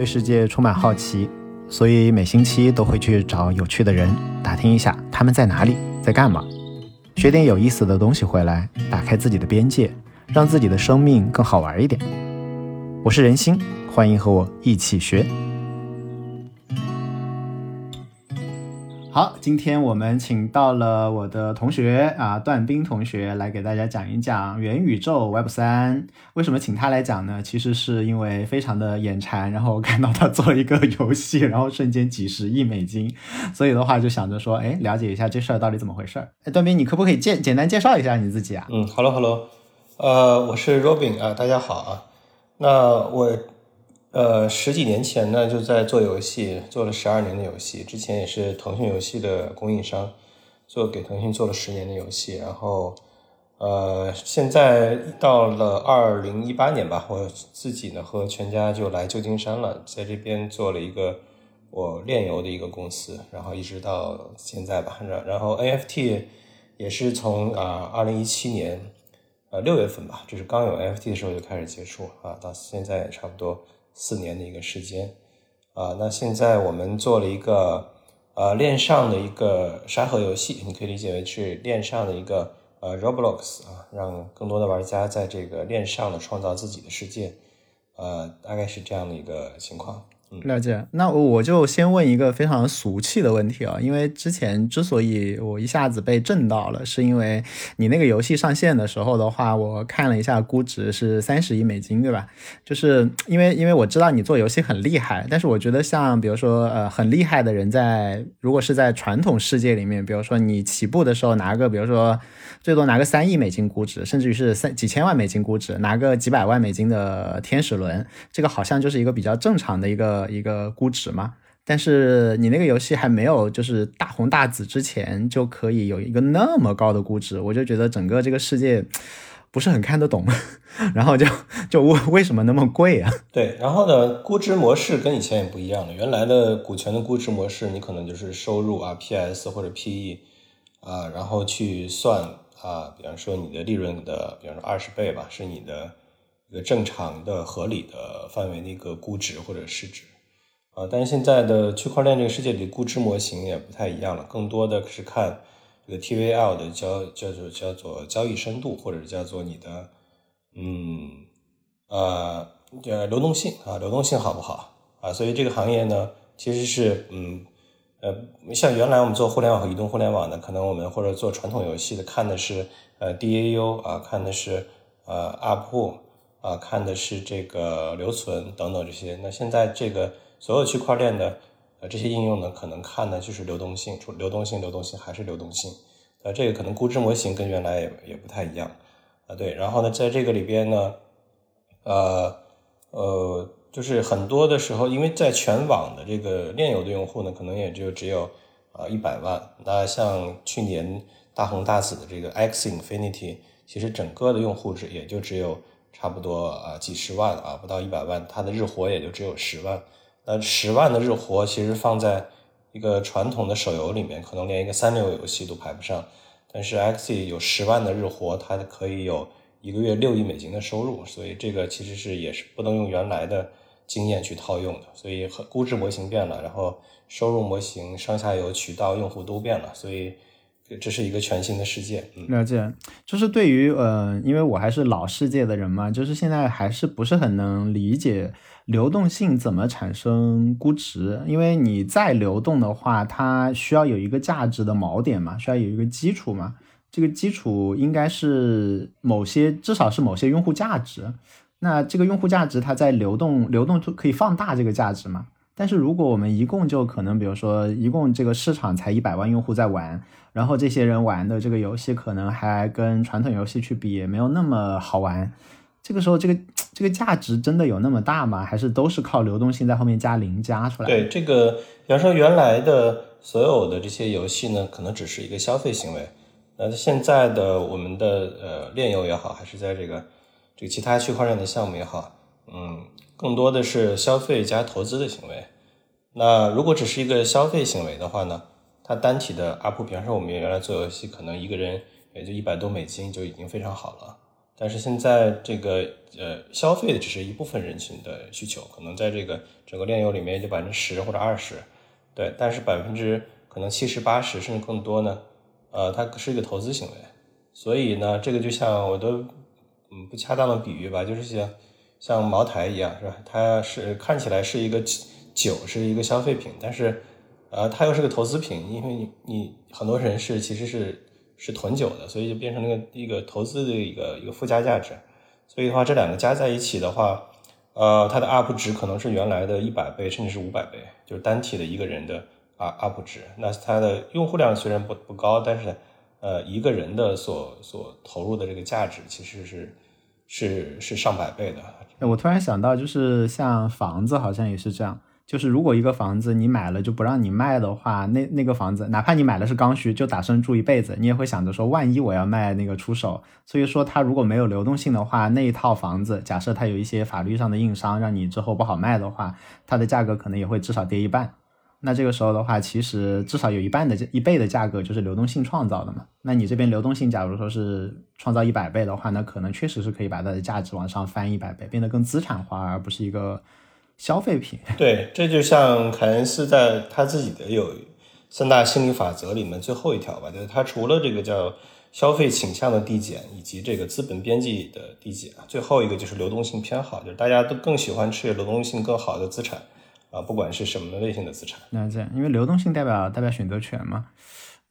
对世界充满好奇，所以每星期都会去找有趣的人打听一下他们在哪里，在干嘛，学点有意思的东西回来，打开自己的边界，让自己的生命更好玩一点。我是人心，欢迎和我一起学。好，今天我们请到了我的同学啊，段斌同学来给大家讲一讲元宇宙 Web 三。为什么请他来讲呢？其实是因为非常的眼馋，然后看到他做一个游戏，然后瞬间几十亿美金，所以的话就想着说，哎，了解一下这事儿到底怎么回事儿。哎，段斌，你可不可以简简单介绍一下你自己啊？嗯，Hello，Hello，呃，我是 Robin 啊，大家好啊。那我。呃，十几年前呢，就在做游戏，做了十二年的游戏。之前也是腾讯游戏的供应商，做给腾讯做了十年的游戏。然后，呃，现在到了二零一八年吧，我自己呢和全家就来旧金山了，在这边做了一个我炼油的一个公司，然后一直到现在吧。然然后 NFT 也是从啊二零一七年呃六月份吧，就是刚有 NFT 的时候就开始接触啊，到现在也差不多。四年的一个时间，啊，那现在我们做了一个呃链上的一个沙盒游戏，你可以理解为是链上的一个呃 Roblox 啊，让更多的玩家在这个链上的创造自己的世界，呃，大概是这样的一个情况。了解，那我就先问一个非常俗气的问题啊，因为之前之所以我一下子被震到了，是因为你那个游戏上线的时候的话，我看了一下估值是三十亿美金，对吧？就是因为因为我知道你做游戏很厉害，但是我觉得像比如说呃很厉害的人在如果是在传统世界里面，比如说你起步的时候拿个比如说最多拿个三亿美金估值，甚至于是三几千万美金估值，拿个几百万美金的天使轮，这个好像就是一个比较正常的一个。一个估值嘛，但是你那个游戏还没有就是大红大紫之前，就可以有一个那么高的估值，我就觉得整个这个世界不是很看得懂，然后就就为为什么那么贵啊？对，然后呢，估值模式跟以前也不一样了。原来的股权的估值模式，你可能就是收入啊，PS 或者 PE 啊，然后去算啊，比方说你的利润的，比方说二十倍吧，是你的一个正常的合理的范围的一个估值或者市值。啊，但是现在的区块链这个世界里，估值模型也不太一样了，更多的是看这个 TVL 的交叫做叫做交易深度，或者叫做你的嗯呃呃流动性啊，流动性好不好啊？所以这个行业呢，其实是嗯呃像原来我们做互联网和移动互联网的，可能我们或者做传统游戏的，看的是呃 DAU 啊，看的是呃 UP 啊，看的是这个留存等等这些。那现在这个。所有区块链的呃这些应用呢，可能看的就是流动性，流动性，流动性还是流动性，呃，这个可能估值模型跟原来也也不太一样啊。对，然后呢，在这个里边呢，呃呃，就是很多的时候，因为在全网的这个链游的用户呢，可能也就只有啊一百万。那像去年大红大紫的这个 X Infinity，其实整个的用户是也就只有差不多啊几十万啊，不到一百万，它的日活也就只有十万。呃，十万的日活其实放在一个传统的手游里面，可能连一个三流游戏都排不上。但是 X 有十万的日活，它可以有一个月六亿美金的收入，所以这个其实是也是不能用原来的经验去套用的。所以估值模型变了，然后收入模型、上下游渠道、用户都变了，所以这是一个全新的世界。了解，就是对于呃，因为我还是老世界的人嘛，就是现在还是不是很能理解。流动性怎么产生估值？因为你再流动的话，它需要有一个价值的锚点嘛，需要有一个基础嘛。这个基础应该是某些，至少是某些用户价值。那这个用户价值，它在流动，流动就可以放大这个价值嘛？但是如果我们一共就可能，比如说一共这个市场才一百万用户在玩，然后这些人玩的这个游戏可能还跟传统游戏去比也没有那么好玩。这个时候，这个这个价值真的有那么大吗？还是都是靠流动性在后面加零加出来？对这个，比方说原来的所有的这些游戏呢，可能只是一个消费行为。那现在的我们的呃炼油也好，还是在这个这个其他区块链的项目也好，嗯，更多的是消费加投资的行为。那如果只是一个消费行为的话呢，它单体的 UP，比方说我们原来做游戏，可能一个人也就一百多美金就已经非常好了。但是现在这个呃消费的只是一部分人群的需求，可能在这个整个链游里面就百分之十或者二十，对，但是百分之可能七十八十甚至更多呢，呃，它是一个投资行为，所以呢，这个就像我都嗯不恰当的比喻吧，就是像像茅台一样，是吧？它是看起来是一个酒，是一个消费品，但是呃，它又是个投资品，因为你你很多人是其实是是囤酒的，所以就变成那个一个投资的一个一个附加价值。所以的话，这两个加在一起的话，呃，它的 UP 值可能是原来的一百倍，甚至是五百倍，就是单体的一个人的。啊，UP 值，那它的用户量虽然不不高，但是，呃，一个人的所所投入的这个价值其实是是是上百倍的。我突然想到，就是像房子好像也是这样，就是如果一个房子你买了就不让你卖的话，那那个房子哪怕你买的是刚需，就打算住一辈子，你也会想着说，万一我要卖那个出手。所以说，它如果没有流动性的话，那一套房子，假设它有一些法律上的硬伤，让你之后不好卖的话，它的价格可能也会至少跌一半。那这个时候的话，其实至少有一半的一倍的价格就是流动性创造的嘛。那你这边流动性，假如说是创造一百倍的话，那可能确实是可以把它的价值往上翻一百倍，变得更资产化，而不是一个消费品。对，这就像凯恩斯在他自己的有三大心理法则里面最后一条吧，就是他除了这个叫消费倾向的递减以及这个资本边际的递减，最后一个就是流动性偏好，就是大家都更喜欢持有流动性更好的资产。啊，不管是什么类型的资产，那这样，因为流动性代表代表选择权嘛，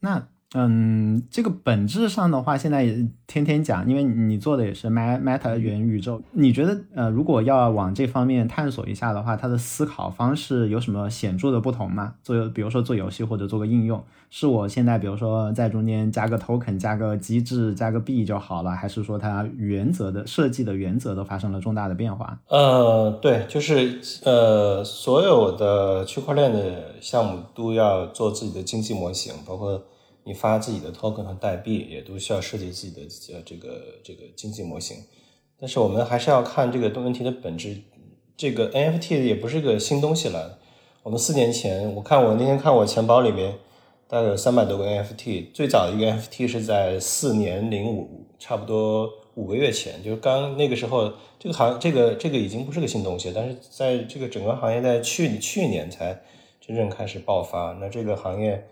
那。嗯，这个本质上的话，现在也天天讲，因为你做的也是 Meta 元宇宙，你觉得呃，如果要往这方面探索一下的话，它的思考方式有什么显著的不同吗？做，比如说做游戏或者做个应用，是我现在比如说在中间加个 token，加个机制，加个币就好了，还是说它原则的设计的原则都发生了重大的变化？呃，对，就是呃，所有的区块链的项目都要做自己的经济模型，包括。你发自己的 token 和代币，也都需要设计自己的呃这个这个经济模型。但是我们还是要看这个问题的本质。这个 NFT 也不是个新东西了。我们四年前，我看我那天看我钱包里面大概有三百多个 NFT。最早的一个 NFT 是在四年零五，差不多五个月前，就是刚那个时候，这个行这个这个已经不是个新东西。但是在这个整个行业在去去年才真正开始爆发。那这个行业。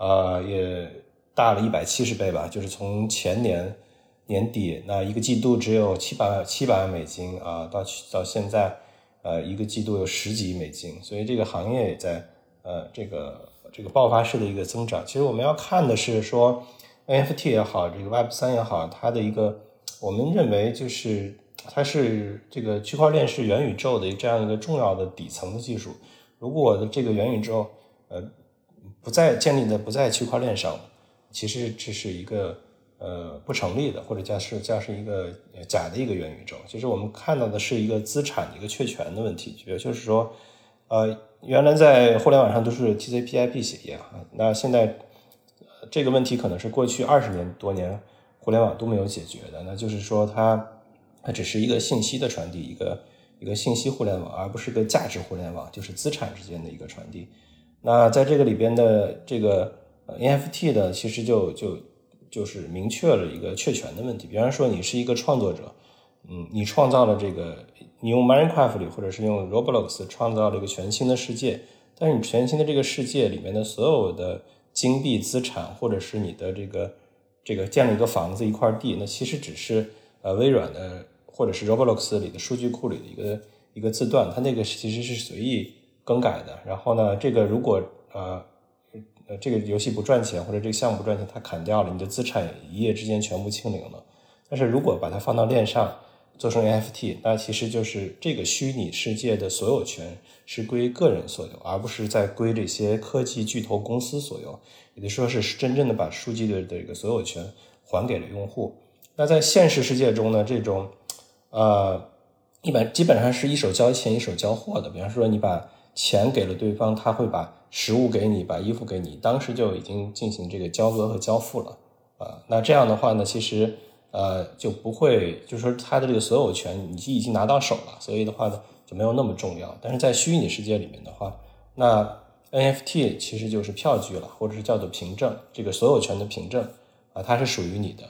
呃，也大了一百七十倍吧，就是从前年年底那一个季度只有七百七百万美金啊，到到现在，呃，一个季度有十几亿美金，所以这个行业也在呃这个这个爆发式的一个增长。其实我们要看的是说，NFT 也好，这个 Web 三也好，它的一个我们认为就是它是这个区块链是元宇宙的这样一个重要的底层的技术。如果的这个元宇宙，呃。不在建立的不在区块链上，其实这是一个呃不成立的，或者叫是叫是一个假的一个元宇宙。其实我们看到的是一个资产的一个确权的问题，也就是说，呃，原来在互联网上都是 TCP/IP 协议啊，那现在这个问题可能是过去二十年多年互联网都没有解决的，那就是说它它只是一个信息的传递，一个一个信息互联网，而不是一个价值互联网，就是资产之间的一个传递。那在这个里边的这个 NFT 的，其实就就就是明确了一个确权的问题。比方说，你是一个创作者，嗯，你创造了这个，你用 Minecraft 里或者是用 Roblox 创造了一个全新的世界，但是你全新的这个世界里面的所有的金币资产，或者是你的这个这个建了一个房子一块地，那其实只是呃微软的或者是 Roblox 里的数据库里的一个一个字段，它那个其实是随意。更改的，然后呢，这个如果呃这个游戏不赚钱或者这个项目不赚钱，它砍掉了，你的资产一夜之间全部清零了。但是如果把它放到链上做成 NFT，那其实就是这个虚拟世界的所有权是归个人所有，而不是在归这些科技巨头公司所有，也就说是真正的把数据的这个所有权还给了用户。那在现实世界中呢，这种呃一般基本上是一手交钱一手交货的，比方说你把钱给了对方，他会把食物给你，把衣服给你，当时就已经进行这个交割和交付了啊。那这样的话呢，其实呃就不会，就是说他的这个所有权你已经拿到手了，所以的话呢就没有那么重要。但是在虚拟世界里面的话，那 NFT 其实就是票据了，或者是叫做凭证，这个所有权的凭证啊，它是属于你的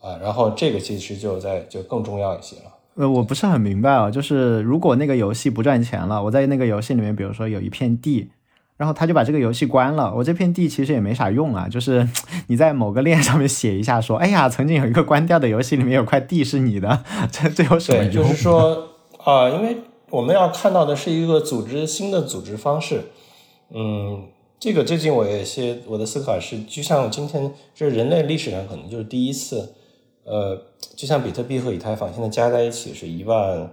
啊，然后这个其实就在就更重要一些了。呃，我不是很明白啊，就是如果那个游戏不赚钱了，我在那个游戏里面，比如说有一片地，然后他就把这个游戏关了，我这片地其实也没啥用啊。就是 你在某个链上面写一下，说，哎呀，曾经有一个关掉的游戏里面有块地是你的，这这有什么用？就是说啊，因为我们要看到的是一个组织新的组织方式。嗯，这个最近我有些我的思考是，就像今天这人类历史上可能就是第一次。呃，就像比特币和以太坊现在加在一起是一万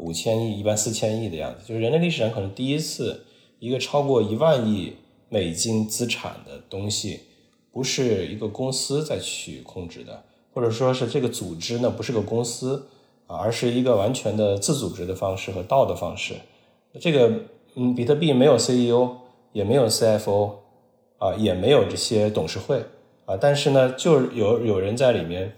五千亿、一万四千亿的样子，就是人类历史上可能第一次一个超过一万亿美金资产的东西，不是一个公司在去控制的，或者说是这个组织呢不是个公司啊，而是一个完全的自组织的方式和道的方式。这个嗯，比特币没有 CEO，也没有 CFO，啊，也没有这些董事会啊，但是呢，就有有人在里面。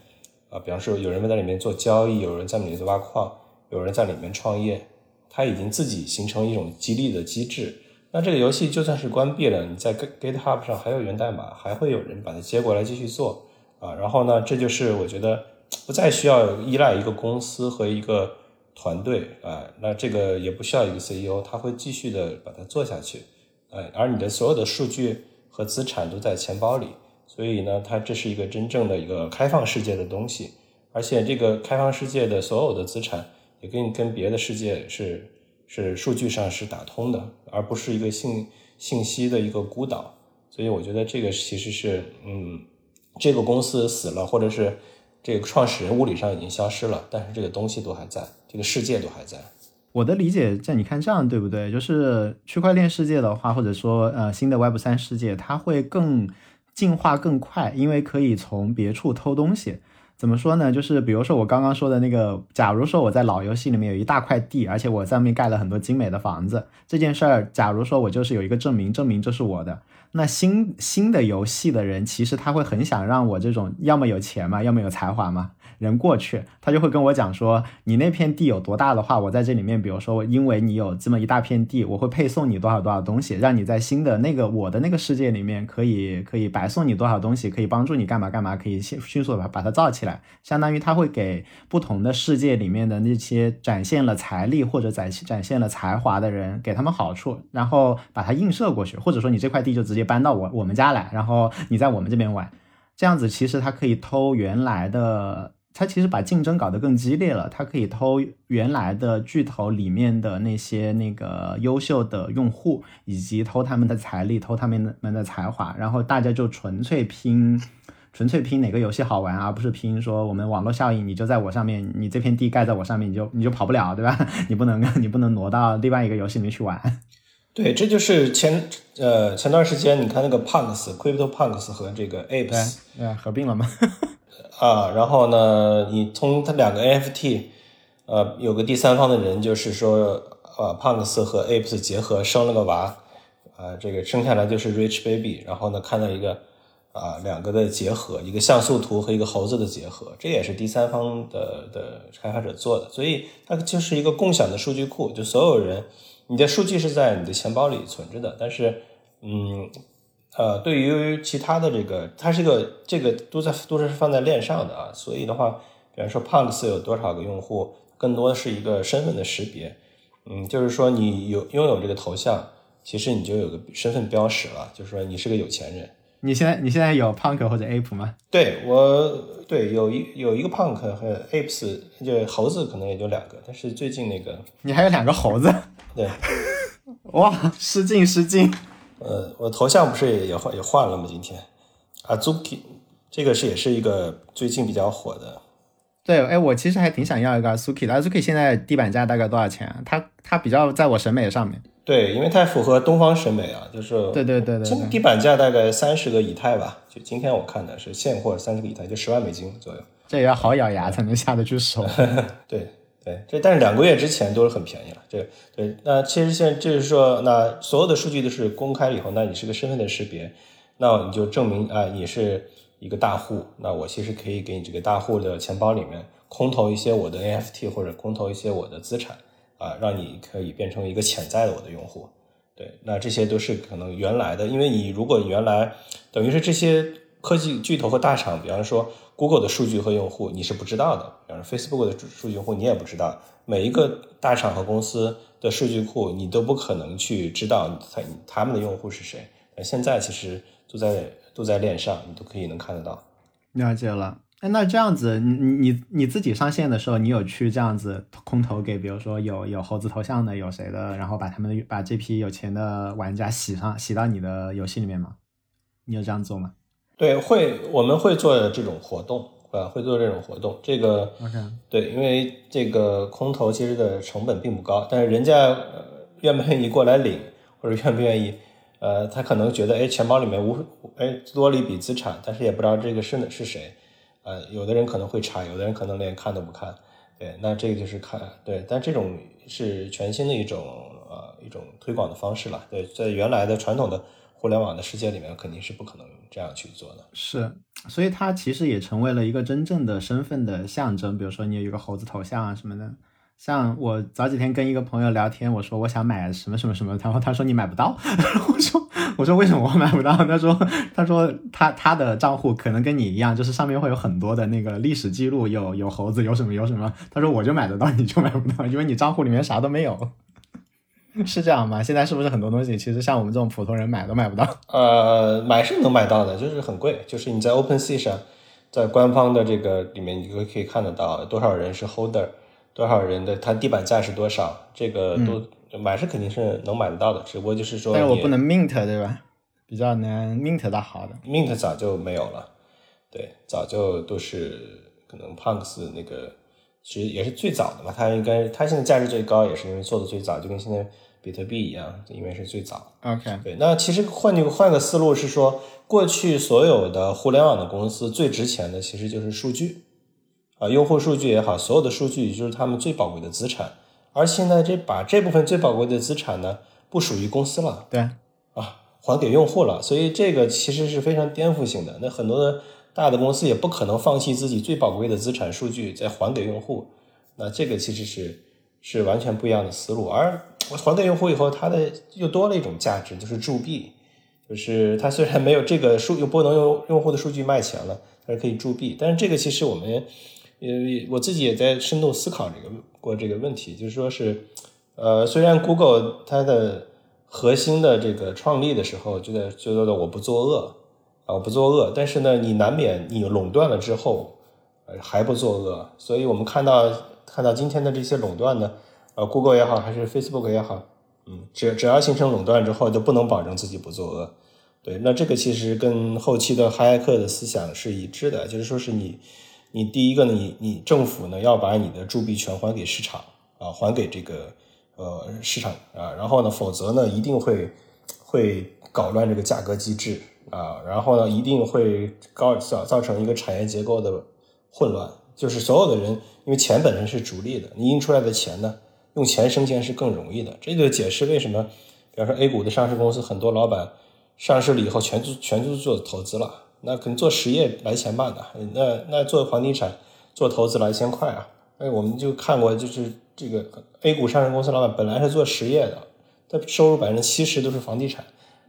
啊，比方说有人在里面做交易，有人在里面挖矿，有人在里面创业，他已经自己形成一种激励的机制。那这个游戏就算是关闭了，你在 GitHub 上还有源代码，还会有人把它接过来继续做啊。然后呢，这就是我觉得不再需要依赖一个公司和一个团队啊。那这个也不需要一个 CEO，他会继续的把它做下去。哎，而你的所有的数据和资产都在钱包里。所以呢，它这是一个真正的一个开放世界的东西，而且这个开放世界的所有的资产也跟跟别的世界是是数据上是打通的，而不是一个信信息的一个孤岛。所以我觉得这个其实是，嗯，这个公司死了，或者是这个创始人物理上已经消失了，但是这个东西都还在，这个世界都还在。我的理解，在你看这样对不对？就是区块链世界的话，或者说呃新的 Web 三世界，它会更。进化更快，因为可以从别处偷东西。怎么说呢？就是比如说我刚刚说的那个，假如说我在老游戏里面有一大块地，而且我上面盖了很多精美的房子，这件事儿，假如说我就是有一个证明，证明这是我的。那新新的游戏的人，其实他会很想让我这种要么有钱嘛，要么有才华嘛。人过去，他就会跟我讲说，你那片地有多大的话，我在这里面，比如说，因为你有这么一大片地，我会配送你多少多少东西，让你在新的那个我的那个世界里面，可以可以白送你多少东西，可以帮助你干嘛干嘛，可以迅迅速把把它造起来，相当于他会给不同的世界里面的那些展现了财力或者展展现了才华的人，给他们好处，然后把它映射过去，或者说你这块地就直接搬到我我们家来，然后你在我们这边玩，这样子其实它可以偷原来的。它其实把竞争搞得更激烈了，它可以偷原来的巨头里面的那些那个优秀的用户，以及偷他们的财力，偷他们们的才华，然后大家就纯粹拼，纯粹拼哪个游戏好玩，而不是拼说我们网络效应，你就在我上面，你这片地盖在我上面，你就你就跑不了，对吧？你不能 你不能挪到另外一个游戏里面去玩。对，这就是前呃前段时间你看那个 Punks Crypto Punks 和这个 Apes 对合并了吗？啊，然后呢，你从它两个 NFT，呃，有个第三方的人，就是说，呃，Punks 和 Apes 结合生了个娃，啊，这个生下来就是 Rich Baby，然后呢，看到一个啊两个的结合，一个像素图和一个猴子的结合，这也是第三方的的开发者做的，所以它就是一个共享的数据库，就所有人，你的数据是在你的钱包里存着的，但是，嗯。呃，对于其他的这个，它是个这个都在都是放在链上的啊，所以的话，比方说 Punks 有多少个用户，更多的是一个身份的识别，嗯，就是说你有拥有这个头像，其实你就有个身份标识了，就是说你是个有钱人。你现在你现在有 Punk 或者 Ape 吗？对我对有一有一个 Punk 和 Apes，就猴子可能也就两个，但是最近那个你还有两个猴子？对，哇，失敬失敬。呃，我头像不是也也换也换了吗？今天，Azuki，这个是也是一个最近比较火的。对，哎，我其实还挺想要一个 Azuki 的。Azuki 现在地板价大概多少钱？它它比较在我审美上面。对，因为它符合东方审美啊，就是对对对对。地板价大概三十个以太吧，就今天我看的是现货三十个以太，就十万美金左右。这也要好咬牙才能下得去手。对。对，这但是两个月之前都是很便宜了。这对，那其实现在就是说，那所有的数据都是公开了以后，那你是个身份的识别，那你就证明啊，你是一个大户。那我其实可以给你这个大户的钱包里面空投一些我的 NFT 或者空投一些我的资产啊，让你可以变成一个潜在的我的用户。对，那这些都是可能原来的，因为你如果原来等于是这些科技巨头和大厂，比方说 Google 的数据和用户你是不知道的，比方说 Facebook 的数据用户你也不知道，每一个大厂和公司的数据库你都不可能去知道他他们的用户是谁。那现在其实都在都在链上，你都可以能看得到。了解了。哎，那这样子，你你你自己上线的时候，你有去这样子空投给，比如说有有猴子头像的，有谁的，然后把他们的把这批有钱的玩家洗上洗到你的游戏里面吗？你有这样做吗？对，会我们会做这种活动，啊，会做这种活动。这个对，因为这个空投其实的成本并不高，但是人家呃愿不愿意过来领，或者愿不愿意，呃，他可能觉得，哎，钱包里面无，哎，多了一笔资产，但是也不知道这个是是谁。呃，有的人可能会查，有的人可能连看都不看，对，那这个就是看，对，但这种是全新的一种呃一种推广的方式了，对，在原来的传统的互联网的世界里面，肯定是不可能这样去做的。是，所以它其实也成为了一个真正的身份的象征，比如说你有一个猴子头像啊什么的。像我早几天跟一个朋友聊天，我说我想买什么什么什么，然后他说你买不到，我说我说为什么我买不到？他说他说他他的账户可能跟你一样，就是上面会有很多的那个历史记录，有有猴子，有什么有什么。他说我就买得到，你就买不到，因为你账户里面啥都没有，是这样吗？现在是不是很多东西其实像我们这种普通人买都买不到？呃，买是能买到的，就是很贵，就是你在 OpenSea 上，在官方的这个里面，你就可以看得到多少人是 Holder。多少人的它地板价是多少？这个都买是肯定是能买得到的，只不过就是说，但是我不能 mint 对吧？比较难 mint 到好的，mint 早就没有了，对，早就都是可能 punks 那个其实也是最早的嘛，它应该它现在价值最高也是因为做的最早，就跟现在比特币一样，因为是最早。OK，对，那其实换句换个思路是说，过去所有的互联网的公司最值钱的其实就是数据。啊，用户数据也好，所有的数据就是他们最宝贵的资产。而现在这把这部分最宝贵的资产呢，不属于公司了，对，啊，还给用户了。所以这个其实是非常颠覆性的。那很多的大的公司也不可能放弃自己最宝贵的资产数据再还给用户。那这个其实是是完全不一样的思路。而还给用户以后，它的又多了一种价值，就是铸币。就是它虽然没有这个数，又不能用用户的数据卖钱了，但是可以铸币。但是这个其实我们。呃，我自己也在深度思考这个过这个问题，就是说是，呃，虽然 Google 它的核心的这个创立的时候就在就说的我不作恶啊，我不作恶，但是呢，你难免你垄断了之后，呃，还不作恶，所以我们看到看到今天的这些垄断呢，呃，Google 也好，还是 Facebook 也好，嗯，只只要形成垄断之后，就不能保证自己不作恶，对，那这个其实跟后期的哈耶克的思想是一致的，就是说是你。你第一个呢，你你政府呢要把你的铸币权还给市场啊，还给这个呃市场啊，然后呢，否则呢一定会会搞乱这个价格机制啊，然后呢一定会搞造造成一个产业结构的混乱，就是所有的人因为钱本身是逐利的，你印出来的钱呢，用钱生钱是更容易的，这就解释为什么，比方说 A 股的上市公司很多老板上市了以后全全都做投资了。那可能做实业来钱慢的，那那做房地产、做投资来钱快啊！哎，我们就看过，就是这个 A 股上市公司老板本来是做实业的，他收入百分之七十都是房地产，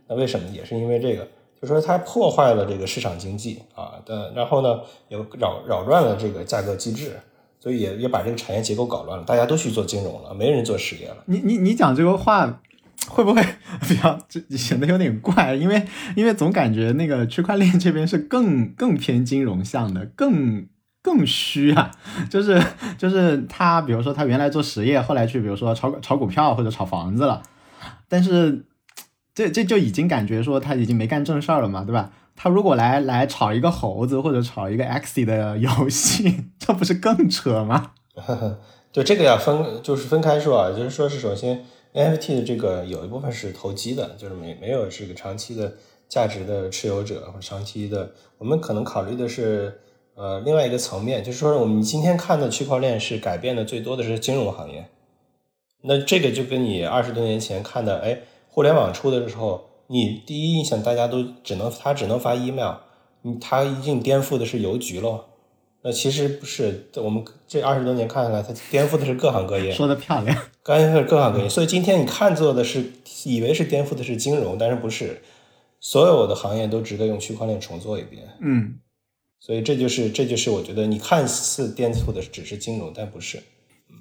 那为什么？也是因为这个，就说他破坏了这个市场经济啊的，然后呢，又扰扰乱了这个价格机制，所以也也把这个产业结构搞乱了，大家都去做金融了，没人做实业了。你你你讲这个话。会不会比较这显得有点怪？因为因为总感觉那个区块链这边是更更偏金融向的，更更虚啊。就是就是他，比如说他原来做实业，后来去比如说炒炒股票或者炒房子了，但是这这就已经感觉说他已经没干正事儿了嘛，对吧？他如果来来炒一个猴子或者炒一个 X 的游戏，这不是更扯吗？就这个要分，就是分开说啊，就是说是首先。NFT 的这个有一部分是投机的，就是没没有这个长期的价值的持有者或长期的。我们可能考虑的是，呃，另外一个层面，就是说我们今天看的区块链是改变的最多的是金融行业。那这个就跟你二十多年前看的，哎，互联网出的时候，你第一印象大家都只能他只能发 email，你他已经颠覆的是邮局喽。那其实不是，我们这二十多年看下来，它颠覆的是各行各业。说的漂亮，刚才是各行各业。所以今天你看做的是，以为是颠覆的是金融，但是不是，所有的行业都值得用区块链重做一遍。嗯，所以这就是这就是我觉得你看似颠覆的只是金融，但不是。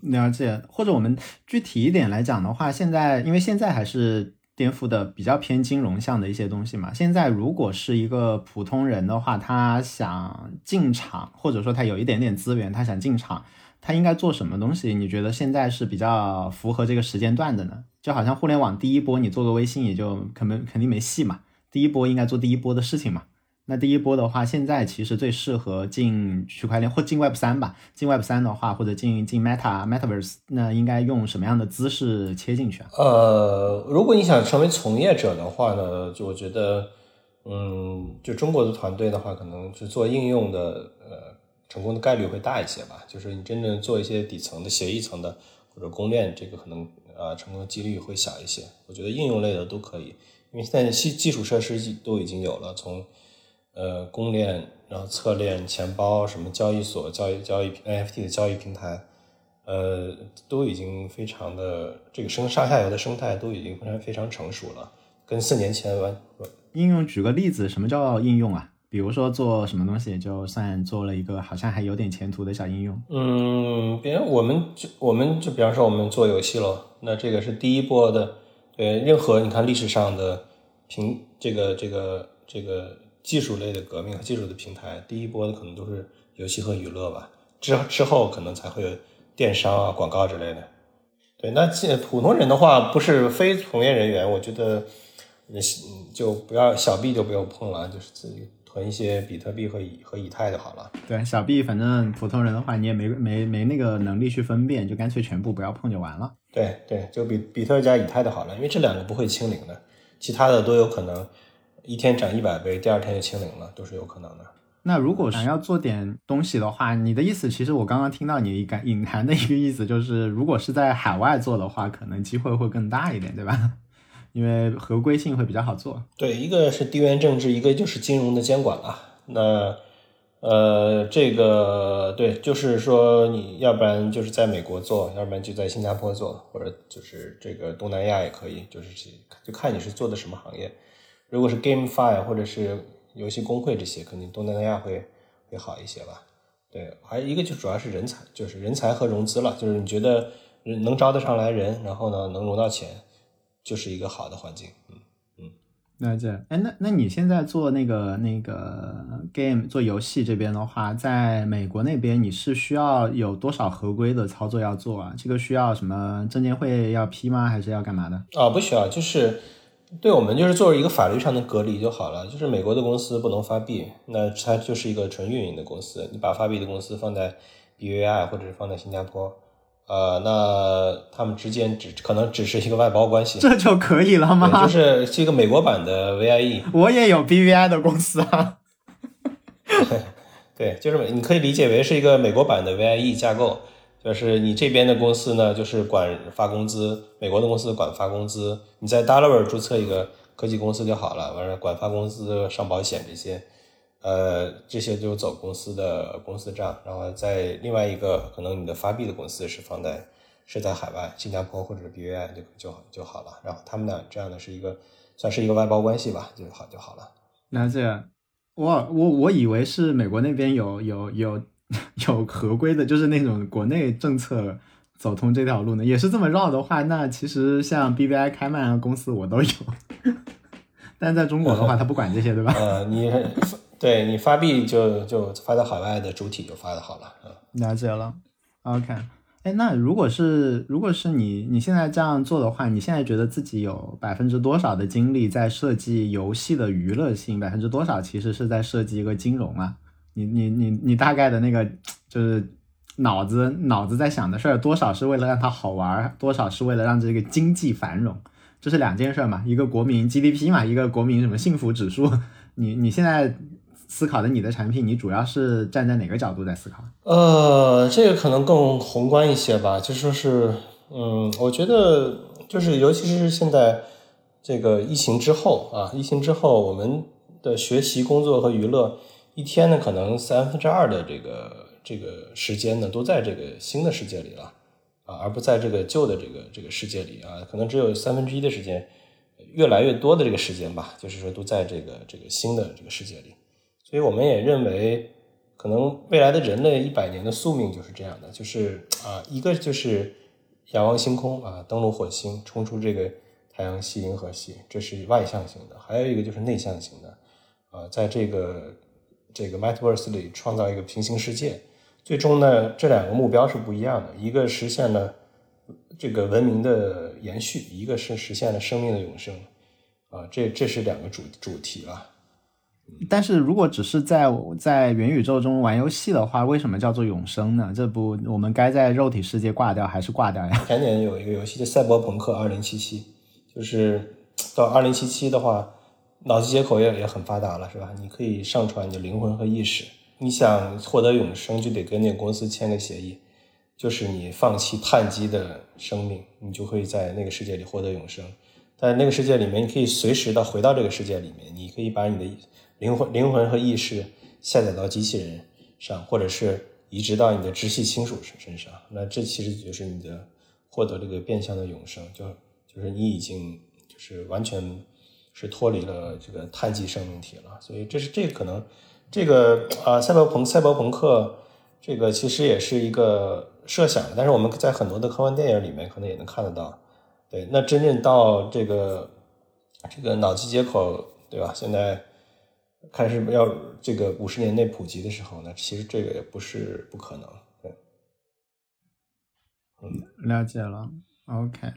了解，或者我们具体一点来讲的话，现在因为现在还是颠覆的比较偏金融向的一些东西嘛。现在如果是一个普通人的话，他想进场，或者说他有一点点资源，他想进场，他应该做什么东西？你觉得现在是比较符合这个时间段的呢？就好像互联网第一波，你做个微信也就肯定肯定没戏嘛。第一波应该做第一波的事情嘛。那第一波的话，现在其实最适合进区块链或进 Web 三吧。进 Web 三的话，或者进进 Meta Metaverse，那应该用什么样的姿势切进去啊？呃，如果你想成为从业者的话呢，就我觉得，嗯，就中国的团队的话，可能是做应用的，呃，成功的概率会大一些吧。就是你真正做一些底层的协议层的或者公链，这个可能呃成功的几率会小一些。我觉得应用类的都可以，因为现在基基础设施都已经有了，从呃，公链，然后侧链、钱包，什么交易所、交易交易 NFT 的交易平台，呃，都已经非常的这个生上下游的生态都已经非常非常成熟了，跟四年前完。应用举个例子，什么叫应用啊？比如说做什么东西，就算做了一个好像还有点前途的小应用。嗯，比如我们就我们就比方说我们做游戏咯，那这个是第一波的，对，任何你看历史上的平这个这个这个。技术类的革命和技术的平台，第一波的可能都是游戏和娱乐吧，之之后可能才会有电商啊、广告之类的。对，那普通人的话，不是非从业人员，我觉得，嗯，就不要小币就不要碰了，就是自己囤一些比特币和以和以太就好了。对，小币反正普通人的话，你也没没没那个能力去分辨，就干脆全部不要碰就完了。对对，就比比特加以太的好了，因为这两个不会清零的，其他的都有可能。一天涨一百倍，第二天就清零了，都是有可能的。那如果想要做点东西的话，你的意思其实我刚刚听到你隐隐含的一个意思就是，如果是在海外做的话，可能机会会更大一点，对吧？因为合规性会比较好做。对，一个是地缘政治，一个就是金融的监管啊。那呃，这个对，就是说你要不然就是在美国做，要不然就在新加坡做，或者就是这个东南亚也可以，就是就看你是做的什么行业。如果是 GameFi 或者是游戏公会这些，肯定东南亚会会好一些吧。对，还有一个就主要是人才，就是人才和融资了。就是你觉得能招得上来人，然后呢能融到钱，就是一个好的环境。嗯嗯，那这哎，那那你现在做那个那个 Game 做游戏这边的话，在美国那边你是需要有多少合规的操作要做啊？这个需要什么证监会要批吗？还是要干嘛的？啊，不需要，就是。对我们就是做一个法律上的隔离就好了。就是美国的公司不能发币，那它就是一个纯运营的公司。你把发币的公司放在 BVI 或者是放在新加坡，呃，那他们之间只可能只是一个外包关系，这就可以了吗？就是是一个美国版的 VIE。我也有 BVI 的公司啊。对，就是你可以理解为是一个美国版的 VIE 架构。就是你这边的公司呢，就是管发工资；美国的公司管发工资。你在 Delaware 注册一个科技公司就好了，完了管发工资、上保险这些，呃，这些就走公司的公司账。然后在另外一个可能你的发币的公司是放在是在海外，新加坡或者 BVI 就就就好了。然后他们俩这样的是一个算是一个外包关系吧，就好就好了。那这样，我我我以为是美国那边有有。有 合规的，就是那种国内政策走通这条路呢，也是这么绕的话，那其实像 B B I 开曼公司我都有，但在中国的话，他不管这些，对吧？呃，你对你发币就就发到海外的主体就发的好了，嗯，了解了。OK，哎，那如果是如果是你你现在这样做的话，你现在觉得自己有百分之多少的精力在设计游戏的娱乐性，百分之多少其实是在设计一个金融啊？你你你你大概的那个就是脑子脑子在想的事儿，多少是为了让它好玩，多少是为了让这个经济繁荣，这是两件事嘛？一个国民 GDP 嘛，一个国民什么幸福指数？你你现在思考的你的产品，你主要是站在哪个角度在思考？呃，这个可能更宏观一些吧，就说是，嗯，我觉得就是尤其是现在这个疫情之后啊，疫情之后我们的学习、工作和娱乐。一天呢，可能三分之二的这个这个时间呢，都在这个新的世界里了啊，而不在这个旧的这个这个世界里啊，可能只有三分之一的时间，越来越多的这个时间吧，就是说都在这个这个新的这个世界里。所以我们也认为，可能未来的人类一百年的宿命就是这样的，就是啊，一个就是仰望星空啊，登陆火星，冲出这个太阳系、银河系，这是外向型的；还有一个就是内向型的，啊，在这个这个 Metaverse 里创造一个平行世界。最终呢，这两个目标是不一样的，一个实现了这个文明的延续，一个是实现了生命的永生。啊，这这是两个主主题啊。但是如果只是在在元宇宙中玩游戏的话，为什么叫做永生呢？这不，我们该在肉体世界挂掉还是挂掉呀？前年有一个游戏叫《赛博朋克2077》，就是到2077的话，脑机接口也也很发达了，是吧？你可以上传你的灵魂和意识。你想获得永生，就得跟那个公司签个协议，就是你放弃碳基的生命，你就会在那个世界里获得永生。在那个世界里面，你可以随时的回到这个世界里面，你可以把你的。灵魂、灵魂和意识下载到机器人上，或者是移植到你的直系亲属身身上，那这其实就是你的获得这个变相的永生，就就是你已经就是完全是脱离了这个碳基生命体了。所以这是这可能这个啊，赛博朋赛博朋克这个其实也是一个设想，但是我们在很多的科幻电影里面可能也能看得到。对，那真正到这个这个脑机接口，对吧？现在。开始要这个五十年内普及的时候呢，其实这个也不是不可能。对，嗯，了解了。OK，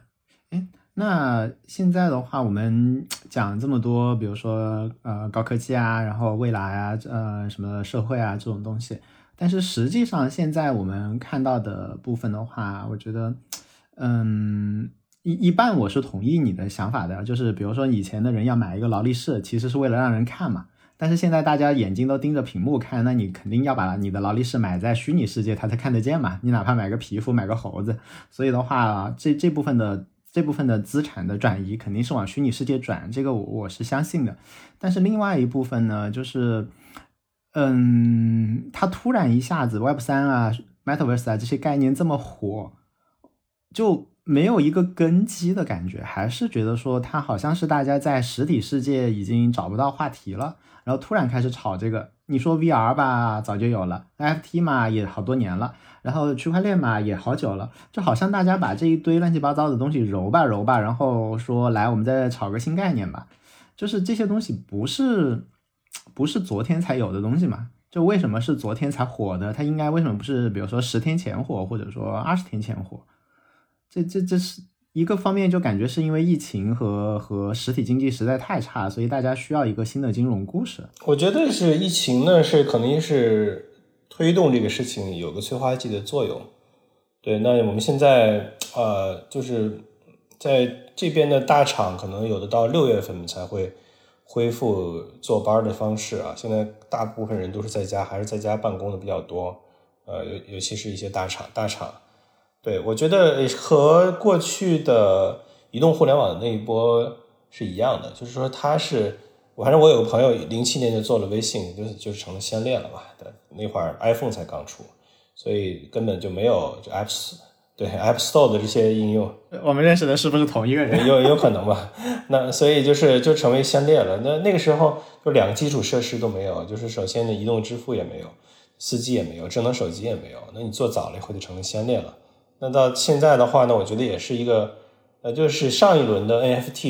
哎，那现在的话，我们讲这么多，比如说呃高科技啊，然后未来啊，呃什么社会啊这种东西，但是实际上现在我们看到的部分的话，我觉得，嗯。一一半我是同意你的想法的，就是比如说以前的人要买一个劳力士，其实是为了让人看嘛。但是现在大家眼睛都盯着屏幕看，那你肯定要把你的劳力士买在虚拟世界，他才看得见嘛。你哪怕买个皮肤，买个猴子，所以的话，这这部分的这部分的资产的转移肯定是往虚拟世界转，这个我我是相信的。但是另外一部分呢，就是，嗯，它突然一下子 Web 三啊、Metaverse 啊这些概念这么火，就。没有一个根基的感觉，还是觉得说它好像是大家在实体世界已经找不到话题了，然后突然开始炒这个。你说 VR 吧，早就有了；NFT 嘛，也好多年了；然后区块链嘛，也好久了。就好像大家把这一堆乱七八糟的东西揉吧揉吧，然后说来，我们再炒个新概念吧。就是这些东西不是不是昨天才有的东西嘛？就为什么是昨天才火的？它应该为什么不是比如说十天前火，或者说二十天前火？这这这是一个方面，就感觉是因为疫情和和实体经济实在太差，所以大家需要一个新的金融故事。我觉得是疫情呢，是肯定是推动这个事情有个催化剂的作用。对，那我们现在呃，就是在这边的大厂，可能有的到六月份才会恢复坐班的方式啊。现在大部分人都是在家，还是在家办公的比较多。呃，尤尤其是一些大厂，大厂。对，我觉得和过去的移动互联网的那一波是一样的，就是说它是，反正我有个朋友零七年就做了微信，就就是成了先烈了嘛。对，那会儿 iPhone 才刚出，所以根本就没有就 Apps 对 App Store 的这些应用。我们认识的是不是同一个人？有有可能吧。那所以就是就成为先烈了。那那个时候就两个基础设施都没有，就是首先的，移动支付也没有，四 G 也没有，智能手机也没有。那你做早了以后就成为先烈了。那到现在的话呢，我觉得也是一个，呃，就是上一轮的 NFT，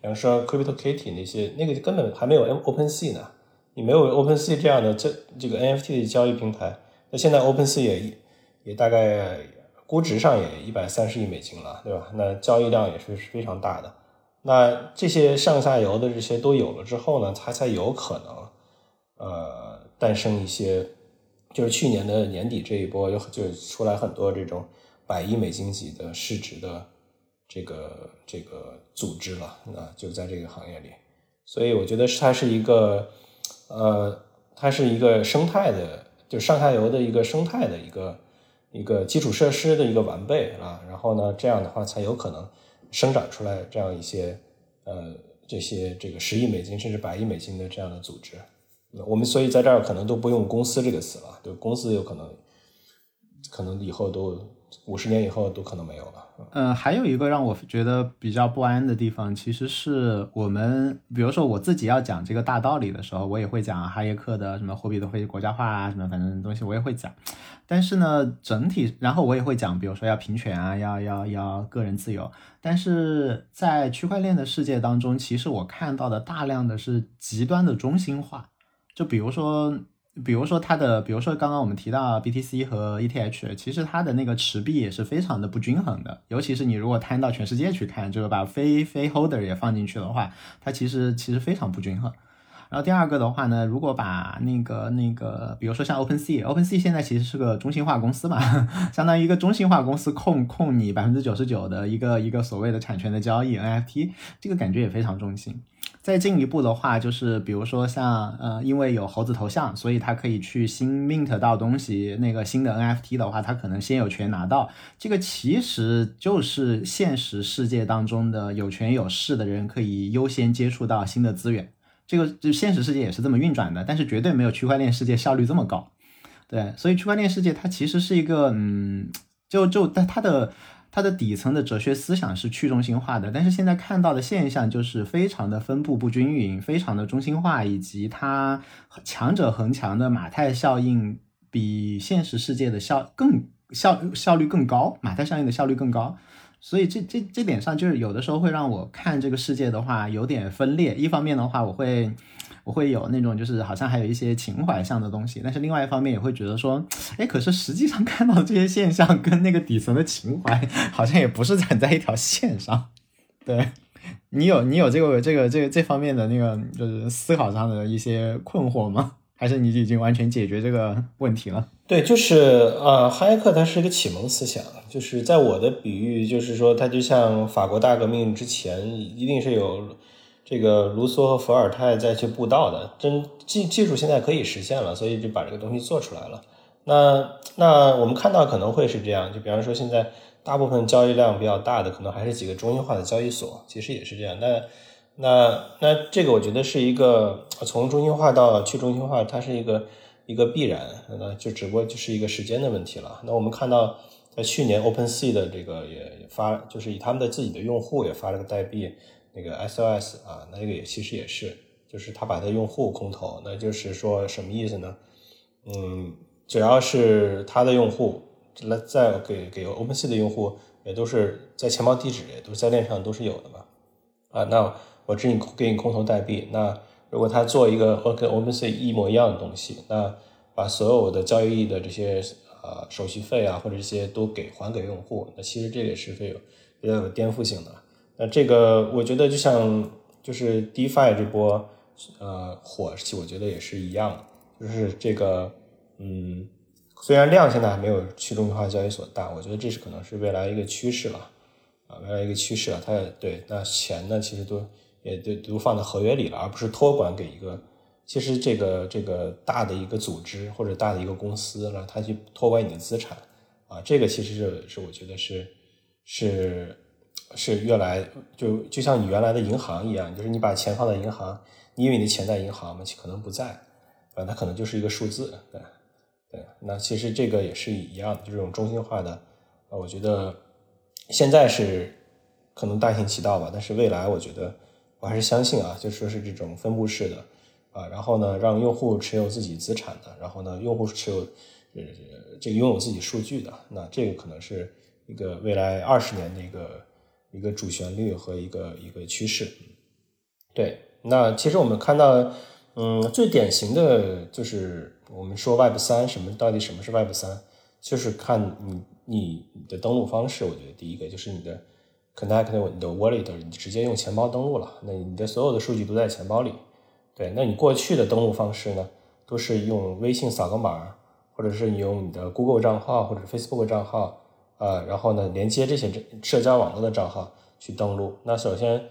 比方说 Crypto Kitty 那些，那个根本还没有 Open Sea 呢。你没有 Open Sea 这样的这这个 NFT 的交易平台，那现在 Open Sea 也也大概估值上也一百三十亿美金了，对吧？那交易量也是非常大的。那这些上下游的这些都有了之后呢，它才有可能，呃，诞生一些，就是去年的年底这一波有就出来很多这种。百亿美金级的市值的这个这个组织了，那就在这个行业里，所以我觉得它是一个，呃，它是一个生态的，就上下游的一个生态的一个一个基础设施的一个完备啊，然后呢，这样的话才有可能生长出来这样一些呃这些这个十亿美金甚至百亿美金的这样的组织。我们所以在这儿可能都不用公司这个词了，对公司有可能可能以后都。五十年以后都可能没有了。嗯，还有一个让我觉得比较不安的地方，其实是我们，比如说我自己要讲这个大道理的时候，我也会讲哈耶克的什么货币的会国家化啊，什么反正东西我也会讲。但是呢，整体，然后我也会讲，比如说要平权啊，要要要个人自由。但是在区块链的世界当中，其实我看到的大量的是极端的中心化，就比如说。比如说它的，比如说刚刚我们提到 BTC 和 ETH，其实它的那个持币也是非常的不均衡的。尤其是你如果摊到全世界去看，就是把非非 holder 也放进去的话，它其实其实非常不均衡。然后第二个的话呢，如果把那个那个，比如说像 OpenSea，OpenSea 现在其实是个中心化公司嘛，相当于一个中心化公司控控你百分之九十九的一个一个所谓的产权的交易 NFT，这个感觉也非常中心。再进一步的话，就是比如说像呃，因为有猴子头像，所以它可以去新 mint 到东西，那个新的 NFT 的话，它可能先有权拿到。这个其实就是现实世界当中的有权有势的人可以优先接触到新的资源。这个就现实世界也是这么运转的，但是绝对没有区块链世界效率这么高。对，所以区块链世界它其实是一个嗯，就就它它的。它的底层的哲学思想是去中心化的，但是现在看到的现象就是非常的分布不均匀，非常的中心化，以及它强者恒强的马太效应比现实世界的效更效效率更高，马太效应的效率更高，所以这这这点上就是有的时候会让我看这个世界的话有点分裂。一方面的话，我会。我会有那种就是好像还有一些情怀上的东西，但是另外一方面也会觉得说，哎，可是实际上看到这些现象跟那个底层的情怀好像也不是站在一条线上。对你有你有这个这个这个这方面的那个就是思考上的一些困惑吗？还是你已经完全解决这个问题了？对，就是呃，哈耶克他是一个启蒙思想，就是在我的比喻就是说，他就像法国大革命之前一定是有。这个卢梭和伏尔泰再去布道的，真技技术现在可以实现了，所以就把这个东西做出来了。那那我们看到可能会是这样，就比方说现在大部分交易量比较大的，可能还是几个中心化的交易所，其实也是这样。那那那这个我觉得是一个从中心化到去中心化，它是一个一个必然，那就只不过就是一个时间的问题了。那我们看到在去年 OpenSea 的这个也发，就是以他们的自己的用户也发了个代币。那个 SOS 啊，那个也其实也是，就是他把他用户空投，那就是说什么意思呢？嗯，只要是他的用户来在给给 OpenSea 的用户，也都是在钱包地址也都是在链上都是有的嘛。啊，那我给你给你空投代币，那如果他做一个和跟 OpenSea 一模一样的东西，那把所有的交易的这些呃手续费啊或者这些都给还给用户，那其实这也是非有比较有颠覆性的。那这个我觉得就像就是 DeFi 这波呃火，我觉得也是一样，就是这个嗯，虽然量现在还没有去中心化交易所大，我觉得这是可能是未来一个趋势了啊，未来一个趋势了。它对那钱呢，其实都也都都放在合约里了，而不是托管给一个其实这个这个大的一个组织或者大的一个公司让他去托管你的资产啊，这个其实是是我觉得是是。是越来就就像你原来的银行一样，就是你把钱放在银行，你以为你的钱在银行吗？可能不在，啊，它可能就是一个数字，对对。那其实这个也是一样的，就这种中心化的，啊，我觉得现在是可能大行其道吧，但是未来我觉得我还是相信啊，就说是这种分布式的啊，然后呢，让用户持有自己资产的，然后呢，用户持有呃这个拥有自己数据的，那这个可能是一个未来二十年的一个。一个主旋律和一个一个趋势，对。那其实我们看到，嗯，最典型的就是我们说 Web 三什么到底什么是 Web 三，就是看你你的登录方式。我觉得第一个就是你的 Connect 你的 Wallet，你直接用钱包登录了，那你的所有的数据都在钱包里。对，那你过去的登录方式呢，都是用微信扫个码，或者是你用你的 Google 账号或者 Facebook 账号。啊，然后呢，连接这些社交网络的账号去登录。那首先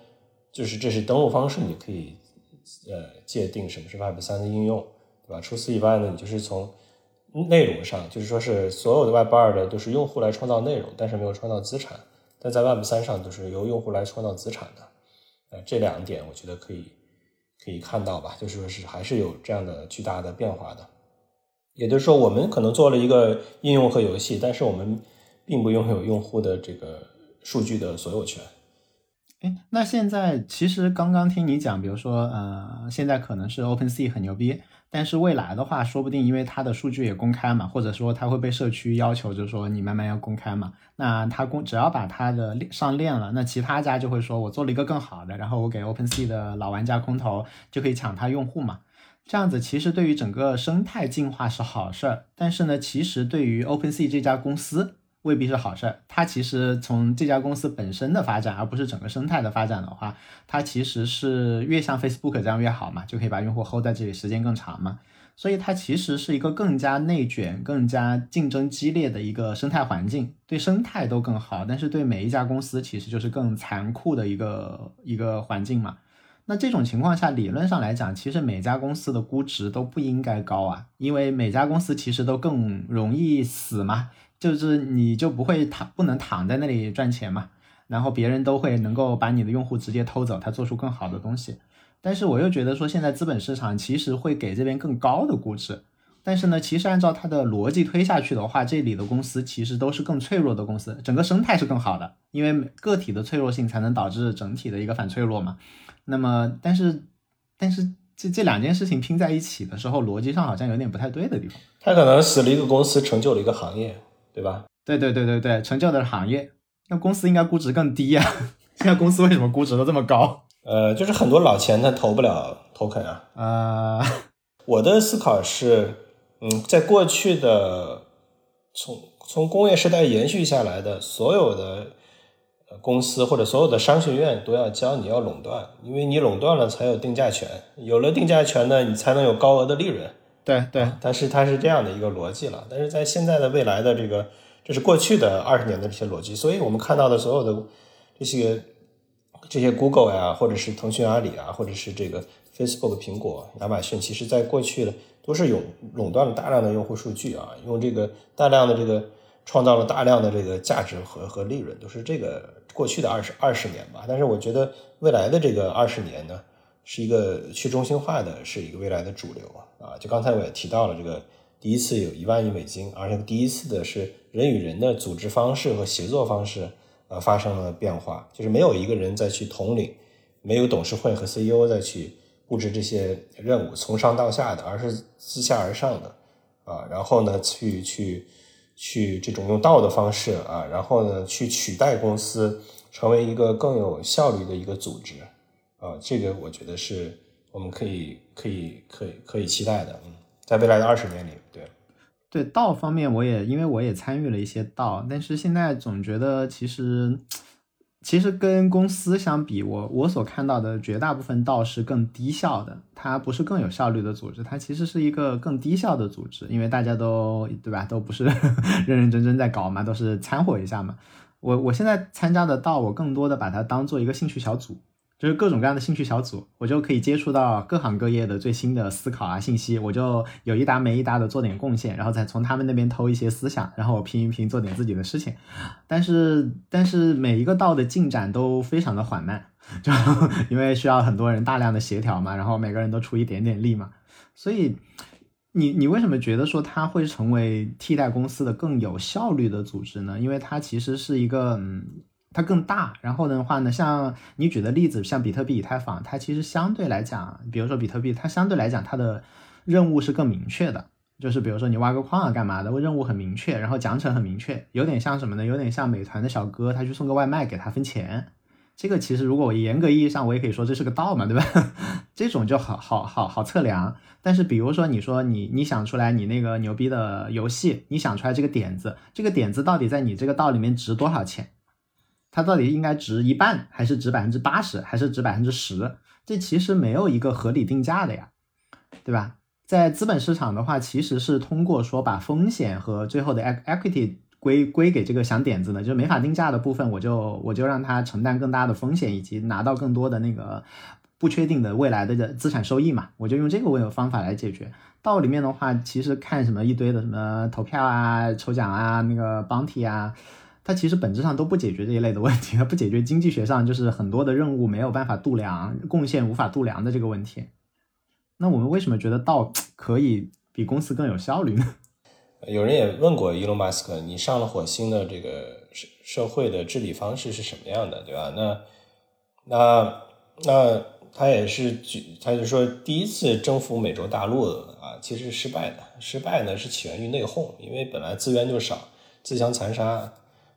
就是这是登录方式，你可以呃界定什么是 Web 三的应用，对吧？除此以外呢，你就是从内容上，就是说是所有的 Web 二的都是用户来创造内容，但是没有创造资产。但在 Web 三上，都是由用户来创造资产的。呃，这两点我觉得可以可以看到吧，就是说是还是有这样的巨大的变化的。也就是说，我们可能做了一个应用和游戏，但是我们并不拥有用户的这个数据的所有权。哎，那现在其实刚刚听你讲，比如说，呃，现在可能是 OpenSea 很牛逼，但是未来的话，说不定因为它的数据也公开嘛，或者说它会被社区要求，就是说你慢慢要公开嘛。那它公只要把它的上链了，那其他家就会说我做了一个更好的，然后我给 OpenSea 的老玩家空投，就可以抢它用户嘛。这样子其实对于整个生态进化是好事儿，但是呢，其实对于 OpenSea 这家公司。未必是好事儿。它其实从这家公司本身的发展，而不是整个生态的发展的话，它其实是越像 Facebook 这样越好嘛，就可以把用户 hold 在这里时间更长嘛。所以它其实是一个更加内卷、更加竞争激烈的一个生态环境，对生态都更好，但是对每一家公司其实就是更残酷的一个一个环境嘛。那这种情况下，理论上来讲，其实每家公司的估值都不应该高啊，因为每家公司其实都更容易死嘛。就是你就不会躺不能躺在那里赚钱嘛，然后别人都会能够把你的用户直接偷走，他做出更好的东西。但是我又觉得说现在资本市场其实会给这边更高的估值，但是呢，其实按照它的逻辑推下去的话，这里的公司其实都是更脆弱的公司，整个生态是更好的，因为个体的脆弱性才能导致整体的一个反脆弱嘛。那么，但是但是这这两件事情拼在一起的时候，逻辑上好像有点不太对的地方。他可能死了一个公司，成就了一个行业。对吧？对对对对对，成就的是行业，那公司应该估值更低呀。现在公司为什么估值都这么高？呃，就是很多老钱他投不了 token 啊。啊，我的思考是，嗯，在过去的从从工业时代延续下来的所有的公司或者所有的商学院都要教你要垄断，因为你垄断了才有定价权，有了定价权呢，你才能有高额的利润。对对，但是它是这样的一个逻辑了，但是在现在的未来的这个，这是过去的二十年的这些逻辑，所以我们看到的所有的这些这些 Google 呀，或者是腾讯、阿里啊，或者是这个 Facebook、苹果、亚马逊，其实在过去的都是垄垄断了大量的用户数据啊，用这个大量的这个创造了大量的这个价值和和利润，都是这个过去的二十二十年吧。但是我觉得未来的这个二十年呢？是一个去中心化的，是一个未来的主流啊！就刚才我也提到了，这个第一次有一万亿美金，而且第一次的是人与人的组织方式和协作方式呃发生了变化，就是没有一个人再去统领，没有董事会和 CEO 再去布置这些任务，从上到下的，而是自下而上的啊，然后呢去去去这种用道的方式啊，然后呢去取代公司，成为一个更有效率的一个组织。啊，这个我觉得是我们可以、可以、可以、可以期待的。嗯，在未来的二十年里，对，对道方面，我也因为我也参与了一些道，但是现在总觉得其实其实跟公司相比，我我所看到的绝大部分道是更低效的，它不是更有效率的组织，它其实是一个更低效的组织，因为大家都对吧，都不是 认认真真在搞嘛，都是掺和一下嘛。我我现在参加的道，我更多的把它当做一个兴趣小组。就是各种各样的兴趣小组，我就可以接触到各行各业的最新的思考啊信息，我就有一搭没一搭的做点贡献，然后再从他们那边偷一些思想，然后我拼一拼做点自己的事情。但是但是每一个道的进展都非常的缓慢，就因为需要很多人大量的协调嘛，然后每个人都出一点点力嘛，所以你你为什么觉得说它会成为替代公司的更有效率的组织呢？因为它其实是一个嗯。它更大，然后的话呢，像你举的例子，像比特币、以太坊，它其实相对来讲，比如说比特币，它相对来讲它的任务是更明确的，就是比如说你挖个矿啊干嘛的，任务很明确，然后奖惩很明确，有点像什么呢？有点像美团的小哥，他去送个外卖给他分钱，这个其实如果我严格意义上，我也可以说这是个道嘛，对吧？这种就好好好好测量。但是比如说你说你你想出来你那个牛逼的游戏，你想出来这个点子，这个点子到底在你这个道里面值多少钱？它到底应该值一半，还是值百分之八十，还是值百分之十？这其实没有一个合理定价的呀，对吧？在资本市场的话，其实是通过说把风险和最后的 equity 归归给这个想点子的，就是没法定价的部分，我就我就让他承担更大的风险，以及拿到更多的那个不确定的未来的资产收益嘛，我就用这个方法来解决。道里面的话，其实看什么一堆的什么投票啊、抽奖啊、那个 bounty 啊。它其实本质上都不解决这一类的问题，它不解决经济学上就是很多的任务没有办法度量，贡献无法度量的这个问题。那我们为什么觉得道可以比公司更有效率呢？有人也问过伊隆马斯克，你上了火星的这个社社会的治理方式是什么样的，对吧？那那那他也是，他就说第一次征服美洲大陆啊，其实是失败的。失败呢是起源于内讧，因为本来资源就少，自相残杀，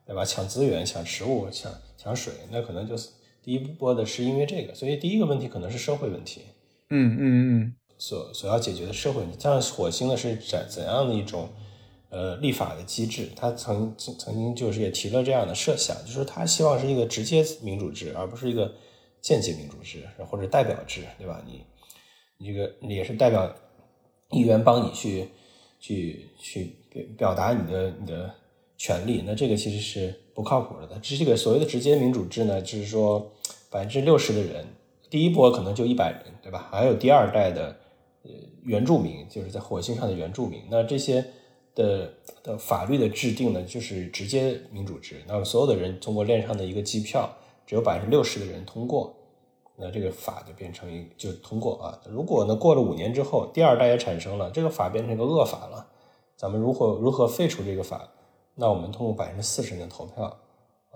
对吧？抢资源、抢食物、抢抢水，那可能就是第一波的是因为这个。所以第一个问题可能是社会问题。嗯嗯嗯。所所要解决的社会问题，像火星呢是怎怎样的一种？呃，立法的机制，他曾曾经就是也提了这样的设想，就是他希望是一个直接民主制，而不是一个间接民主制或者代表制，对吧？你你这个也是代表议员帮你去去去表达你的你的权利，那这个其实是不靠谱的。这个所谓的直接民主制呢，就是说百分之六十的人，第一波可能就一百人，对吧？还有第二代的呃原住民，就是在火星上的原住民，那这些。的的法律的制定呢，就是直接民主制。那么所有的人通过链上的一个计票，只有百分之六十的人通过，那这个法就变成一就通过啊。如果呢过了五年之后，第二代也产生了，这个法变成一个恶法了，咱们如何如何废除这个法？那我们通过百分之四十的投票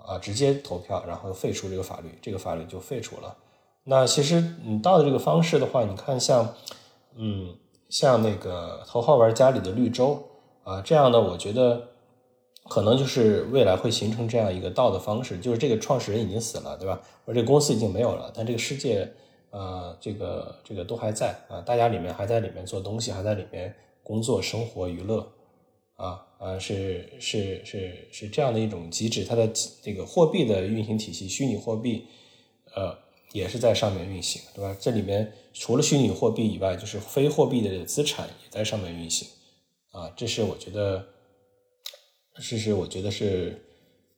啊，直接投票，然后废除这个法律，这个法律就废除了。那其实你到的这个方式的话，你看像嗯像那个头号玩家里的绿洲。啊，这样呢，我觉得可能就是未来会形成这样一个道的方式，就是这个创始人已经死了，对吧？或者这个公司已经没有了，但这个世界，呃，这个这个都还在啊，大家里面还在里面做东西，还在里面工作、生活、娱乐，啊啊，是是是是这样的一种机制，它的这个货币的运行体系，虚拟货币，呃，也是在上面运行，对吧？这里面除了虚拟货币以外，就是非货币的资产也在上面运行。啊，这是我觉得，这是我觉得是，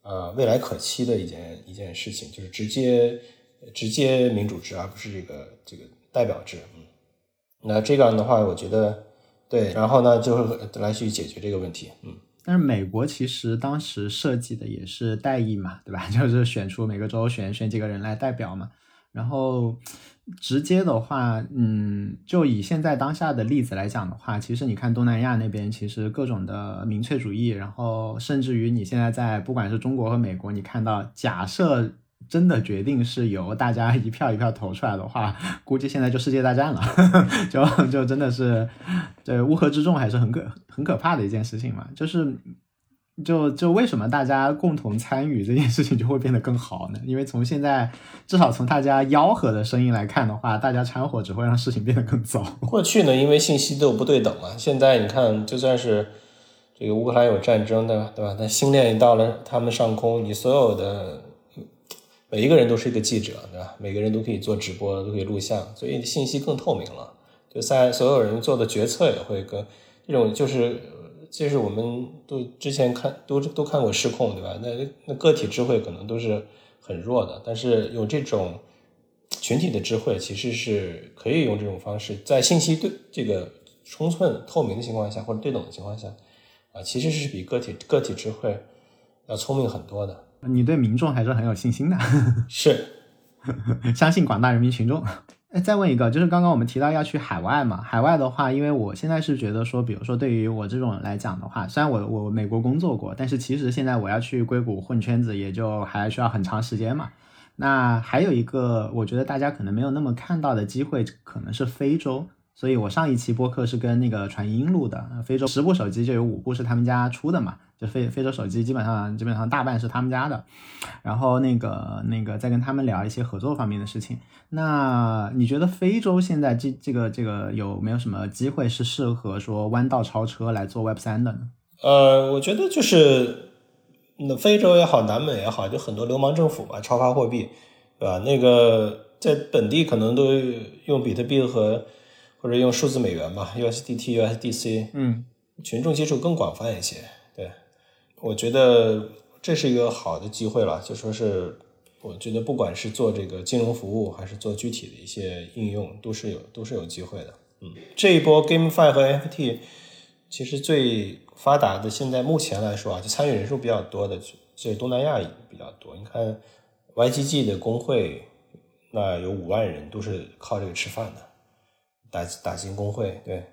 呃，未来可期的一件一件事情，就是直接直接民主制，而不是这个这个代表制。嗯，那这样的话，我觉得对，然后呢，就来去解决这个问题。嗯，但是美国其实当时设计的也是代议嘛，对吧？就是选出每个州选选几个人来代表嘛，然后。直接的话，嗯，就以现在当下的例子来讲的话，其实你看东南亚那边，其实各种的民粹主义，然后甚至于你现在在不管是中国和美国，你看到假设真的决定是由大家一票一票投出来的话，估计现在就世界大战了，就就真的是，这乌合之众还是很可很可怕的一件事情嘛，就是。就就为什么大家共同参与这件事情就会变得更好呢？因为从现在至少从大家吆喝的声音来看的话，大家掺和只会让事情变得更糟。过去呢，因为信息都不对等嘛。现在你看，就算是这个乌克兰有战争的，对吧？那星链到了他们上空，你所有的每一个人都是一个记者，对吧？每个人都可以做直播，都可以录像，所以信息更透明了。就在所有人做的决策也会更这种就是。就是我们都之前看都都看过失控，对吧？那那个体智慧可能都是很弱的，但是有这种群体的智慧，其实是可以用这种方式，在信息对这个充分透明的情况下，或者对等的情况下，啊，其实是比个体个体智慧要聪明很多的。你对民众还是很有信心的，是 相信广大人民群众。哎，再问一个，就是刚刚我们提到要去海外嘛？海外的话，因为我现在是觉得说，比如说对于我这种来讲的话，虽然我我美国工作过，但是其实现在我要去硅谷混圈子，也就还需要很长时间嘛。那还有一个，我觉得大家可能没有那么看到的机会，可能是非洲。所以我上一期播客是跟那个传音录的，非洲十部手机就有五部是他们家出的嘛，就非非洲手机基本上基本上大半是他们家的，然后那个那个再跟他们聊一些合作方面的事情。那你觉得非洲现在这这个这个有没有什么机会是适合说弯道超车来做 Web 三的呢？呃，我觉得就是那非洲也好，南美也好，就很多流氓政府嘛，超发货币，对吧？那个在本地可能都用比特币和或者用数字美元吧，USDT、USDC，嗯，群众接触更广泛一些。我觉得这是一个好的机会了。就说是，我觉得不管是做这个金融服务，还是做具体的一些应用，都是有都是有机会的。嗯，这一波 GameFi 和 NFT 其实最发达的，现在目前来说啊，就参与人数比较多的，就是东南亚比较多。你看 YGG 的工会，那有五万人都是靠这个吃饭的。打打进工会，对，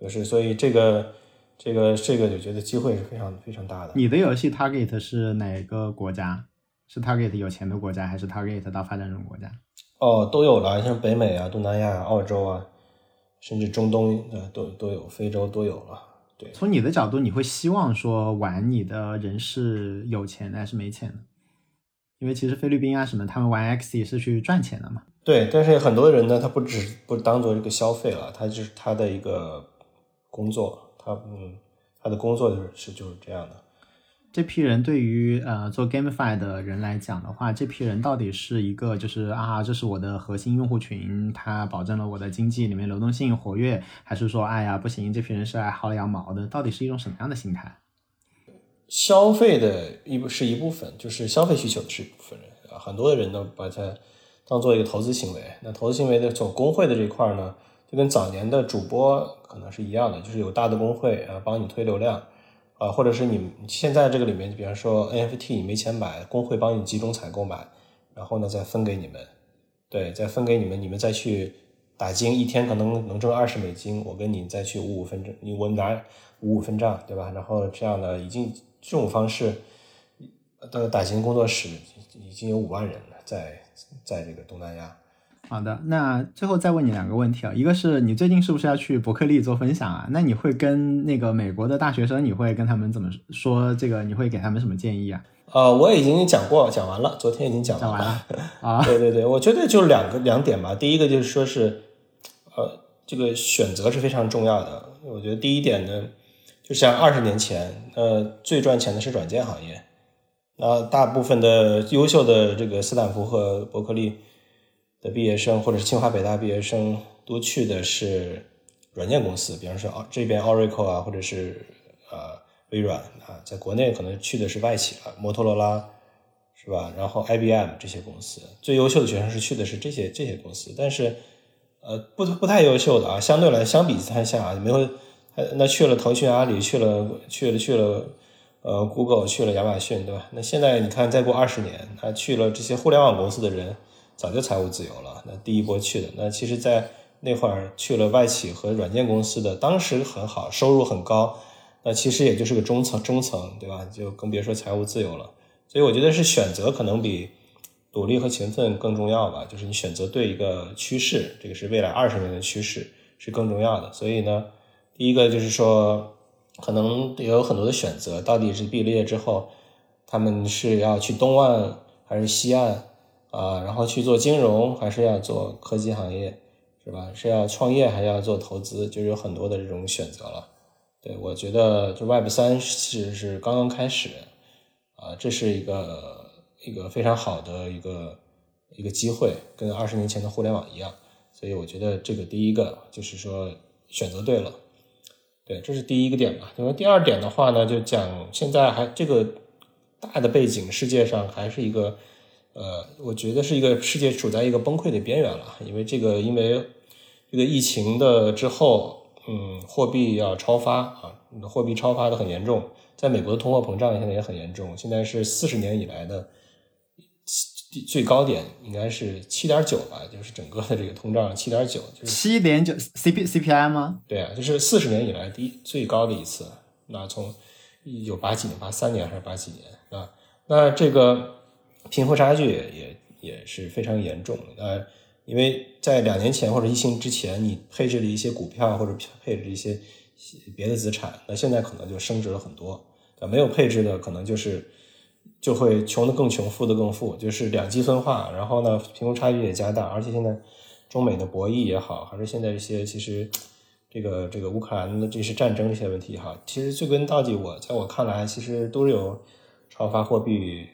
就是所以这个这个这个我觉得机会是非常非常大的。你的游戏 target 是哪个国家？是 target 有钱的国家，还是 target 到发展中国家？哦，都有了，像北美啊、东南亚、澳洲啊，甚至中东呃都都有，非洲都有了。对，从你的角度，你会希望说玩你的人是有钱的还是没钱的？因为其实菲律宾啊什么，他们玩 X 也是去赚钱的嘛。对，但是很多人呢，他不只不当做这个消费了，他就是他的一个工作，他嗯，他的工作就是是就是这样的。这批人对于呃做 GameFi 的人来讲的话，这批人到底是一个就是啊，这是我的核心用户群，他保证了我的经济里面流动性活跃，还是说哎呀不行，这批人是来薅羊毛的？到底是一种什么样的心态？消费的一部是一部分，就是消费需求是一部分人啊，很多的人呢把它当做一个投资行为。那投资行为的从工会的这一块呢，就跟早年的主播可能是一样的，就是有大的工会啊帮你推流量。啊，或者是你现在这个里面，比方说 NFT 你没钱买，工会帮你集中采购买，然后呢再分给你们，对，再分给你们，你们再去打金，一天可能能挣二十美金，我跟你再去五五分账，你我拿五五分账，对吧？然后这样的已经这种方式的打金工作室已经有五万人了，在在这个东南亚。好的，那最后再问你两个问题啊，一个是你最近是不是要去伯克利做分享啊？那你会跟那个美国的大学生，你会跟他们怎么说？这个你会给他们什么建议啊？呃，我已经讲过，讲完了，昨天已经讲完了。啊，对对对，我觉得就两个两点吧。第一个就是说是，呃，这个选择是非常重要的。我觉得第一点呢，就像二十年前，呃，最赚钱的是软件行业，那大部分的优秀的这个斯坦福和伯克利。的毕业生或者是清华北大毕业生都去的是软件公司，比方说这边 Oracle 啊，或者是呃微软啊，在国内可能去的是外企了，摩托罗拉是吧？然后 IBM 这些公司，最优秀的学生是去的是这些这些公司，但是呃不不太优秀的啊，相对来相比之下没有那去了腾讯、阿里，去了去了去了呃 Google，去了亚马逊，对吧？那现在你看，再过二十年，他去了这些互联网公司的人。早就财务自由了。那第一波去的，那其实，在那会儿去了外企和软件公司的，当时很好，收入很高。那其实也就是个中层，中层，对吧？就更别说财务自由了。所以我觉得是选择可能比努力和勤奋更重要吧。就是你选择对一个趋势，这个是未来二十年的趋势，是更重要的。所以呢，第一个就是说，可能也有很多的选择，到底是毕了业之后，他们是要去东岸还是西岸？啊，然后去做金融，还是要做科技行业，是吧？是要创业，还要做投资？就有很多的这种选择了。对我觉得，就 Web 三其实是刚刚开始，啊，这是一个一个非常好的一个一个机会，跟二十年前的互联网一样。所以我觉得这个第一个就是说选择对了，对，这是第一个点吧。因为第二点的话呢，就讲现在还这个大的背景，世界上还是一个。呃，我觉得是一个世界处在一个崩溃的边缘了，因为这个，因为这个疫情的之后，嗯，货币要超发啊，货币超发的很严重，在美国的通货膨胀现在也很严重，现在是四十年以来的最高点，应该是七点九吧，就是整个的这个通胀七点九，就是七点九 C P C P I 吗？对啊，就是四十年以来第最高的一次，那从一九八几年、八三年还是八几年啊？那这个。贫富差距也也是非常严重的，呃，因为在两年前或者疫情之前，你配置了一些股票或者配置一些别的资产，那现在可能就升值了很多。啊，没有配置的可能就是就会穷的更穷，富的更富，就是两极分化。然后呢，贫富差距也加大，而且现在中美的博弈也好，还是现在这些其实这个这个乌克兰的这些战争这些问题哈，其实最根到底，我在我看来，其实都是有超发货币。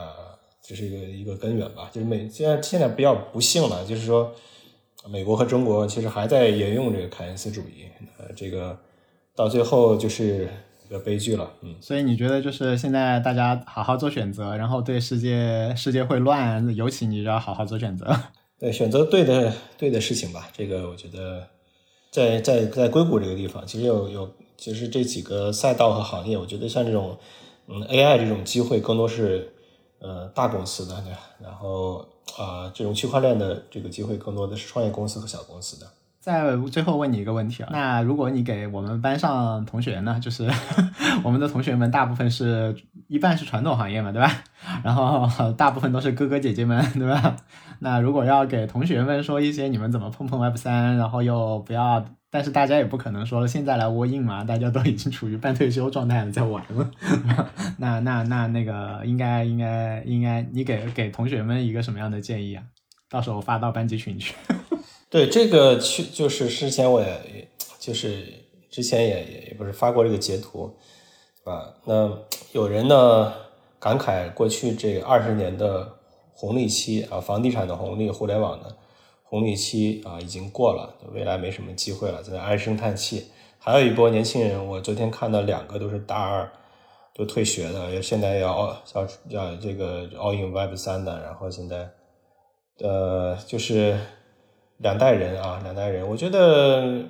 呃，这是一个一个根源吧，就是美现在现在比较不幸了，就是说，美国和中国其实还在沿用这个凯恩斯主义，呃，这个到最后就是一个悲剧了，嗯。所以你觉得就是现在大家好好做选择，然后对世界世界会乱，尤其你要好好做选择，对，选择对的对的事情吧。这个我觉得，在在在硅谷这个地方，其实有有其实这几个赛道和行业，我觉得像这种嗯 AI 这种机会，更多是。呃，大公司的，对，然后啊，这种区块链的这个机会更多的是创业公司和小公司的。再最后问你一个问题啊，那如果你给我们班上同学呢，就是 我们的同学们大部分是一半是传统行业嘛，对吧？然后大部分都是哥哥姐姐们，对吧？那如果要给同学们说一些你们怎么碰碰 Web 三，然后又不要，但是大家也不可能说现在来窝印嘛，大家都已经处于半退休状态了，在玩了。那那那那个应该应该应该，你给给同学们一个什么样的建议啊？到时候发到班级群去。对这个去就是之前我也就是之前也也也不是发过这个截图，啊，那有人呢感慨过去这二十年的红利期啊，房地产的红利、互联网的红利期啊已经过了，未来没什么机会了，在那唉声叹气。还有一波年轻人，我昨天看到两个都是大二都退学的，现在要要要这个 all in Web 三的，然后现在呃就是。两代人啊，两代人，我觉得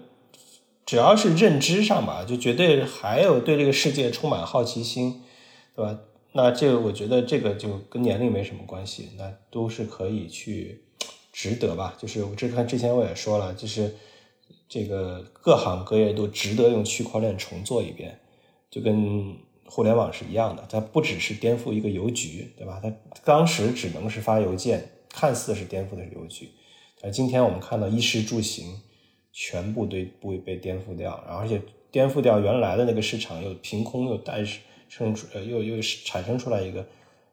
只要是认知上吧，就绝对还有对这个世界充满好奇心，对吧？那这个我觉得这个就跟年龄没什么关系，那都是可以去值得吧。就是我这看之前我也说了，就是这个各行各业都值得用区块链重做一遍，就跟互联网是一样的，它不只是颠覆一个邮局，对吧？它当时只能是发邮件，看似是颠覆的是邮局。而今天我们看到衣食住行全部对不会被颠覆掉，然后而且颠覆掉原来的那个市场，又凭空又诞生出呃又又产生出来一个，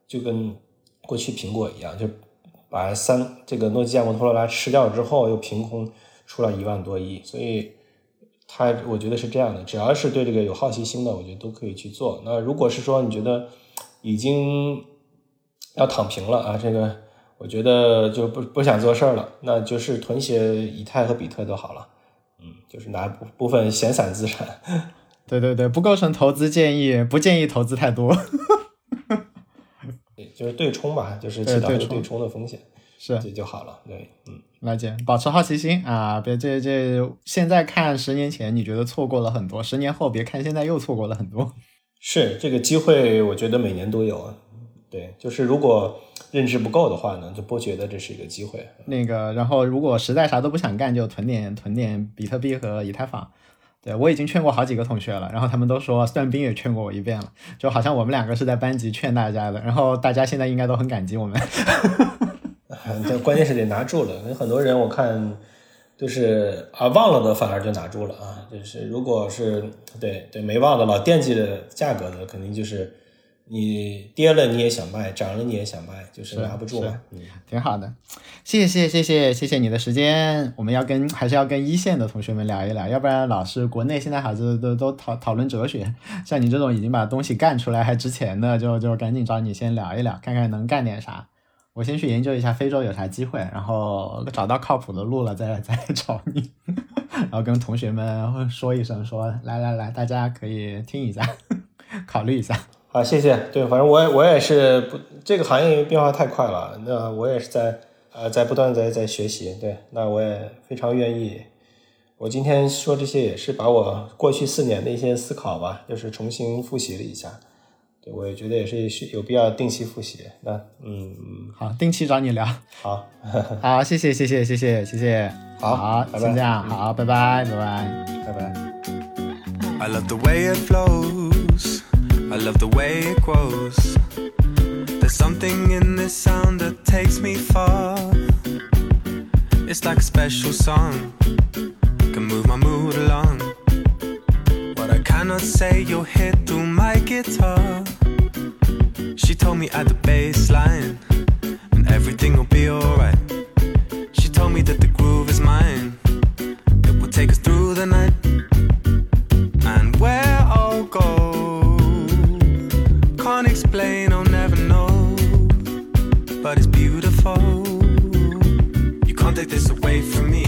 就跟过去苹果一样，就把三这个诺基亚、摩托罗拉吃掉之后，又凭空出了一万多亿，所以它我觉得是这样的，只要是对这个有好奇心的，我觉得都可以去做。那如果是说你觉得已经要躺平了啊，这个。我觉得就不不想做事儿了，那就是囤些以太和比特就好了，嗯，就是拿部部分闲散资产。对对对，不构成投资建议，不建议投资太多。对，就是对冲吧，就是起到一个对冲的风险，是这就好了。对，嗯，了解，保持好奇心啊，别这这现在看十年前你觉得错过了很多，十年后别看现在又错过了很多。是这个机会，我觉得每年都有。对，就是如果。认知不够的话呢，就不觉得这是一个机会。那个，然后如果实在啥都不想干，就囤点囤点比特币和以太坊。对我已经劝过好几个同学了，然后他们都说，段斌也劝过我一遍了，就好像我们两个是在班级劝大家的，然后大家现在应该都很感激我们。这关键是得拿住了，有很多人我看就是啊忘了的，反而就拿住了啊。就是如果是对对没忘的，老惦记着价格的，肯定就是。你跌了你也想卖，涨了你也想卖，就是拿不住嘛。嗯，挺好的，谢谢谢谢谢谢你的时间。我们要跟还是要跟一线的同学们聊一聊，要不然老是国内现在孩子都都讨讨论哲学，像你这种已经把东西干出来还值钱的，就就赶紧找你先聊一聊，看看能干点啥。我先去研究一下非洲有啥机会，然后找到靠谱的路了再再找你，然后跟同学们说一声，说来来来，大家可以听一下，考虑一下。啊，谢谢。对，反正我也我也是不，这个行业变化太快了。那我也是在呃，在不断在在学习。对，那我也非常愿意。我今天说这些也是把我过去四年的一些思考吧，就是重新复习了一下。对，我也觉得也是需有必要定期复习。那嗯，好，定期找你聊。好，好，谢谢，谢谢，谢谢，谢谢。好，好，先这样。好，拜拜，拜拜，拜拜。I love the way it flows. I love the way it grows. There's something in this sound that takes me far. It's like a special song, can move my mood along. What I cannot say, you'll hear through my guitar. She told me at the bass line, and everything will be alright. She told me that the groove is mine, it will take us through the night. Away from me.